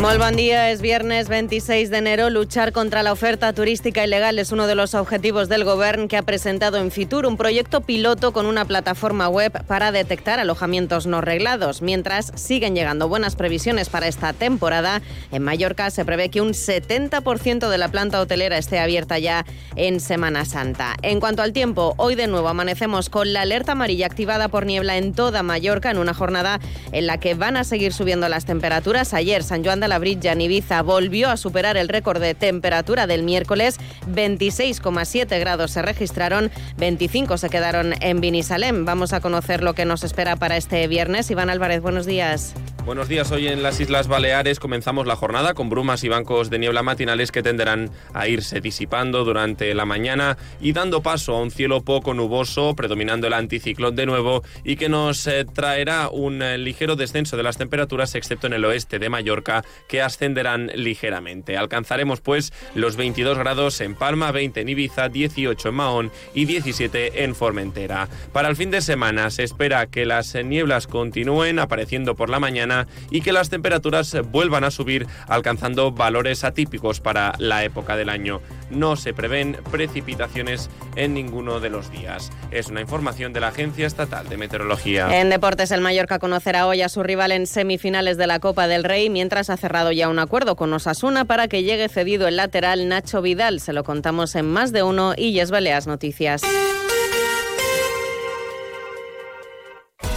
Muy buen día, es viernes 26 de enero. Luchar contra la oferta turística ilegal es uno de los objetivos del Gobierno que ha presentado en Fitur un proyecto piloto con una plataforma web para detectar alojamientos no reglados. Mientras siguen llegando buenas previsiones para esta temporada, en Mallorca se prevé que un 70% de la planta hotelera esté abierta ya en Semana Santa. En cuanto al tiempo, hoy de nuevo amanecemos con la alerta amarilla activada por niebla en toda Mallorca en una jornada en la que van a seguir subiendo las temperaturas. Ayer San Juan de la Brilla en Ibiza volvió a superar el récord de temperatura del miércoles. 26,7 grados se registraron, 25 se quedaron en Vinisalem. Vamos a conocer lo que nos espera para este viernes. Iván Álvarez, buenos días. Buenos días. Hoy en las Islas Baleares comenzamos la jornada con brumas y bancos de niebla matinales que tenderán a irse disipando durante la mañana y dando paso a un cielo poco nuboso, predominando el anticiclón de nuevo y que nos eh, traerá un eh, ligero descenso de las temperaturas, excepto en el oeste de Mallorca, que ascenderán ligeramente. Alcanzaremos pues los 22 grados en Palma, 20 en Ibiza, 18 en Mahón y 17 en Formentera. Para el fin de semana se espera que las nieblas continúen apareciendo por la mañana y que las temperaturas vuelvan a subir alcanzando valores atípicos para la época del año. No se prevén precipitaciones en ninguno de los días. Es una información de la Agencia Estatal de Meteorología. En deportes, el Mallorca conocerá hoy a su rival en semifinales de la Copa del Rey, mientras ha cerrado ya un acuerdo con Osasuna para que llegue cedido el lateral Nacho Vidal. Se lo contamos en más de uno y Yes Baleas Noticias.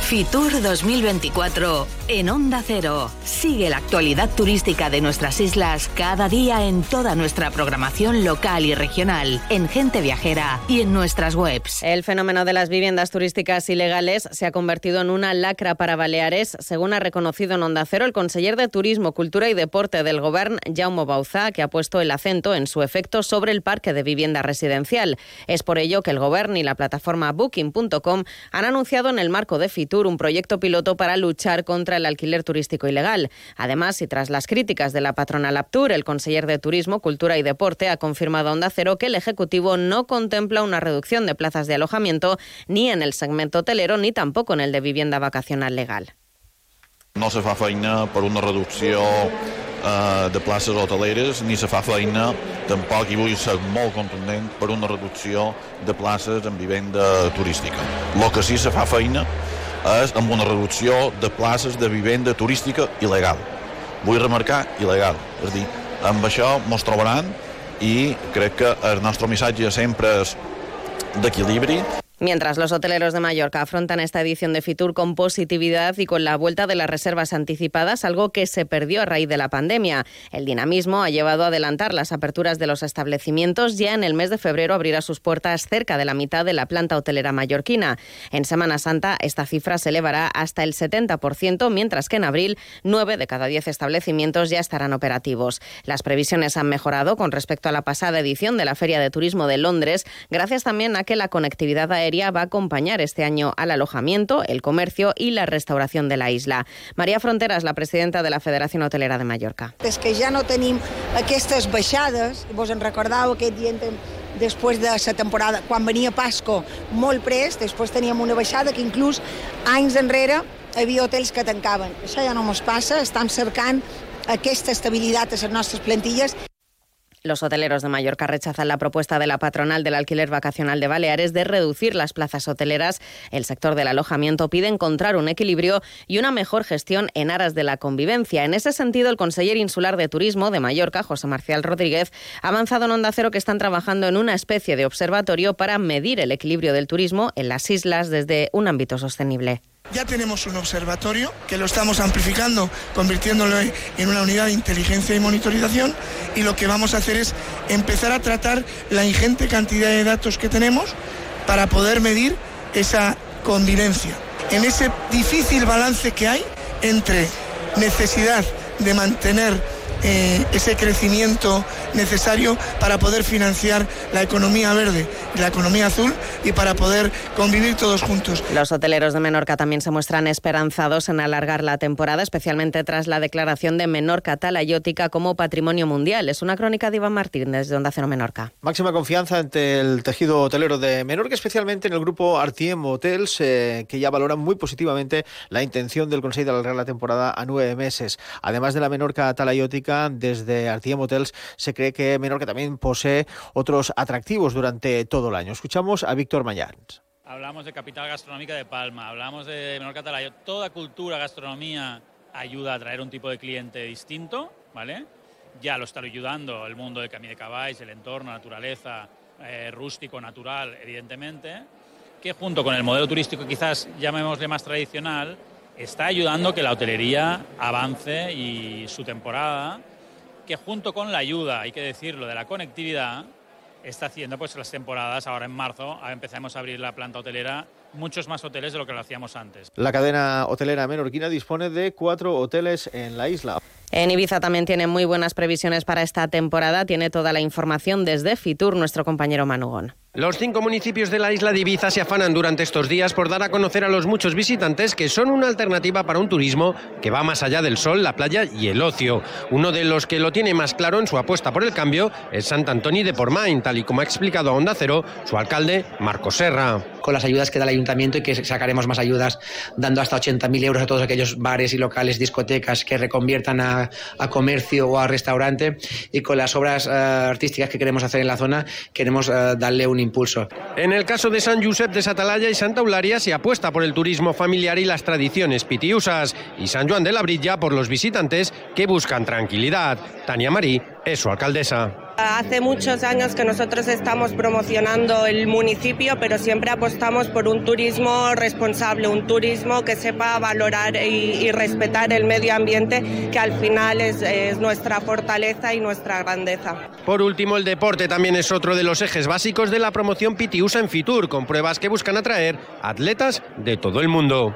Fitur 2024 en Onda Cero. Sigue la actualidad turística de nuestras islas cada día en toda nuestra programación local y regional, en Gente Viajera y en nuestras webs. El fenómeno de las viviendas turísticas ilegales se ha convertido en una lacra para Baleares, según ha reconocido en Onda Cero el conseller de Turismo, Cultura y Deporte del Gobierno, Jaume Bauzá, que ha puesto el acento en su efecto sobre el parque de vivienda residencial. Es por ello que el Gobierno y la plataforma Booking.com han anunciado en el marco de Fitur un proyecto piloto para luchar contra el alquiler turístico ilegal. Además, y tras las críticas de la patronal Aptur, el conseller de Turismo, Cultura y Deporte ha confirmado a Onda Cero que el Ejecutivo no contempla una reducción de plazas de alojamiento ni en el segmento hotelero ni tampoco en el de vivienda vacacional legal. No se fa feina per una reducció eh, de places hoteleres, ni se fa feina, tampoc, i vull ser molt contundent, per una reducció de places en vivenda turística. El que sí se fa feina és amb una reducció de places de vivenda turística il·legal. Vull remarcar il·legal, és dir, amb això ens trobaran i crec que el nostre missatge sempre és d'equilibri. Mientras los hoteleros de Mallorca afrontan esta edición de Fitur con positividad y con la vuelta de las reservas anticipadas, algo que se perdió a raíz de la pandemia. El dinamismo ha llevado a adelantar las aperturas de los establecimientos. Ya en el mes de febrero abrirá sus puertas cerca de la mitad de la planta hotelera mallorquina. En Semana Santa esta cifra se elevará hasta el 70%, mientras que en abril nueve de cada diez establecimientos ya estarán operativos. Las previsiones han mejorado con respecto a la pasada edición de la Feria de Turismo de Londres, gracias también a que la conectividad aérea va a acompañar este año al alojamiento, el comercio y la restauración de la isla. María Fronteras, la presidenta de la Federación Hotelera de Mallorca. És que ja no tenim aquestes baixades, vos en recordeu aquest dia després de la temporada, quan venia Pasco molt prest, després teníem una baixada que inclús anys enrere havia hotels que tancaven. Això ja no ens passa, estem cercant aquesta estabilitat a les nostres plantilles Los hoteleros de Mallorca rechazan la propuesta de la patronal del alquiler vacacional de Baleares de reducir las plazas hoteleras. El sector del alojamiento pide encontrar un equilibrio y una mejor gestión en aras de la convivencia. En ese sentido, el conseller insular de Turismo de Mallorca, José Marcial Rodríguez, ha avanzado en Onda Cero que están trabajando en una especie de observatorio para medir el equilibrio del turismo en las islas desde un ámbito sostenible. Ya tenemos un observatorio que lo estamos amplificando, convirtiéndolo en una unidad de inteligencia y monitorización y lo que vamos a hacer es empezar a tratar la ingente cantidad de datos que tenemos para poder medir esa convivencia. En ese difícil balance que hay entre necesidad de mantener eh, ese crecimiento necesario para poder financiar la economía verde y la economía azul y para poder convivir todos juntos. Los hoteleros de Menorca también se muestran esperanzados en alargar la temporada, especialmente tras la declaración de Menorca Talayótica como patrimonio mundial. Es una crónica de Iván Martín desde Onda Cero Menorca. Máxima confianza ante el tejido hotelero de Menorca, especialmente en el grupo Artiem Hotels, eh, que ya valoran muy positivamente la intención del Consejo de alargar la temporada a nueve meses. Además de la Menorca Talayótica, desde Artiem Hotels se cree que Menorca también posee otros atractivos durante todo el año. Escuchamos a Víctor Mayans. Hablamos de capital gastronómica de Palma, hablamos de Menorca Talayo. Toda cultura, gastronomía ayuda a atraer un tipo de cliente distinto, ¿vale? Ya lo está ayudando el mundo de Camí de Caballos, el entorno, naturaleza, eh, rústico, natural, evidentemente, que junto con el modelo turístico quizás llamémosle más tradicional, está ayudando que la hotelería avance y su temporada, que junto con la ayuda, hay que decirlo, de la conectividad, está haciendo pues las temporadas, ahora en marzo empezamos a abrir la planta hotelera muchos más hoteles de lo que lo hacíamos antes. La cadena hotelera menorquina dispone de cuatro hoteles en la isla. En Ibiza también tiene muy buenas previsiones para esta temporada. Tiene toda la información desde Fitur nuestro compañero Manugón. Los cinco municipios de la isla de Ibiza se afanan durante estos días por dar a conocer a los muchos visitantes que son una alternativa para un turismo que va más allá del sol, la playa y el ocio. Uno de los que lo tiene más claro en su apuesta por el cambio es Sant Antoni de Pormain, tal y como ha explicado a Onda Cero su alcalde Marco Serra. Con las ayudas que da el ayuntamiento y que sacaremos más ayudas, dando hasta 80.000 euros a todos aquellos bares y locales, discotecas que reconviertan a, comercio o a restaurante y con las obras uh, artísticas que queremos hacer en la zona, queremos uh, darle un impulso. En el caso de San Josep de Satalaya y Santa Eularia se apuesta por el turismo familiar y las tradiciones pitiusas y San Juan de la Brilla por los visitantes que buscan tranquilidad. Tania Marí es su alcaldesa. Hace muchos años que nosotros estamos promocionando el municipio, pero siempre apostamos por un turismo responsable, un turismo que sepa valorar y, respetar el medio ambiente, que al final es, es, nuestra fortaleza y nuestra grandeza. Por último, el deporte también es otro de los ejes básicos de la promoción Pitiusa en Fitur, con pruebas que buscan atraer atletas de todo el mundo.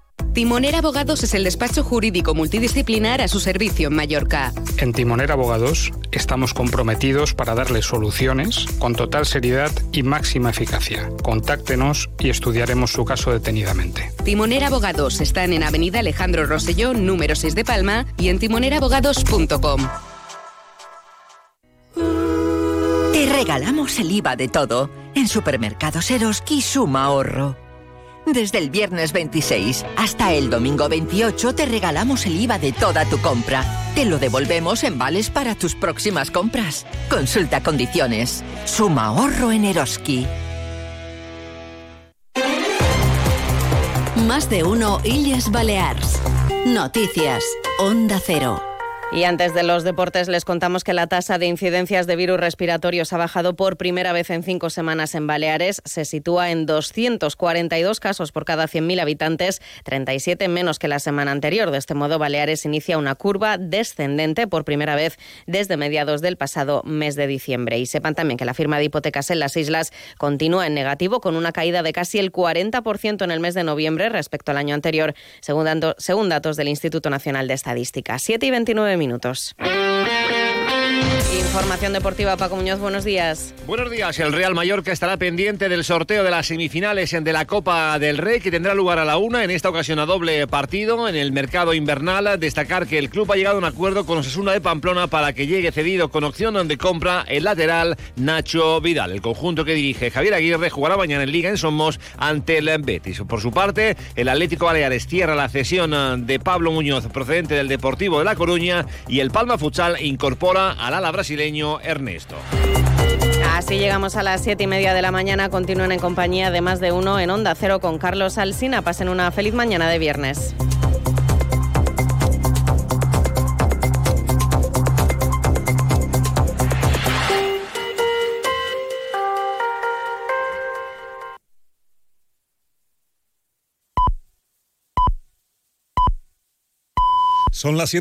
Timoner Abogados es el despacho jurídico multidisciplinar a su servicio en Mallorca. En Timoner Abogados estamos comprometidos para darle soluciones con total seriedad y máxima eficacia. Contáctenos y estudiaremos su caso detenidamente. Timoner Abogados están en Avenida Alejandro Rosselló, número 6 de Palma y en timonerabogados.com. Te regalamos el IVA de todo. En Supermercados Eroski suma ahorro. Desde el viernes 26 hasta el domingo 28 te regalamos el IVA de toda tu compra. Te lo devolvemos en vales para tus próximas compras. Consulta condiciones. Suma ahorro en Eroski. Más de uno Illes Balears. Noticias. Onda Cero. Y antes de los deportes les contamos que la tasa de incidencias de virus respiratorios ha bajado por primera vez en cinco semanas en Baleares. Se sitúa en 242 casos por cada 100.000 habitantes, 37 menos que la semana anterior. De este modo, Baleares inicia una curva descendente por primera vez desde mediados del pasado mes de diciembre. Y sepan también que la firma de hipotecas en las islas continúa en negativo con una caída de casi el 40% en el mes de noviembre respecto al año anterior, según, datos del Instituto Nacional de Estadística. 7 y 29 minutos. Información deportiva, Paco Muñoz, buenos días. Buenos días. El Real Mallorca estará pendiente del sorteo de las semifinales de la Copa del Rey, que tendrá lugar a la una, en esta ocasión a doble partido en el mercado invernal. Destacar que el club ha llegado a un acuerdo con Osasuna de Pamplona para que llegue cedido con opción de compra el lateral Nacho Vidal. El conjunto que dirige Javier Aguirre jugará mañana en Liga en Somos ante el Betis. Por su parte, el Atlético Baleares cierra la cesión de Pablo Muñoz procedente del Deportivo de La Coruña y el Palma Futsal incorpora al ala brasileño Ernesto. Así llegamos a las siete y media de la mañana. Continúen en compañía de más de uno en Onda Cero con Carlos Alsina. Pasen una feliz mañana de viernes. Son las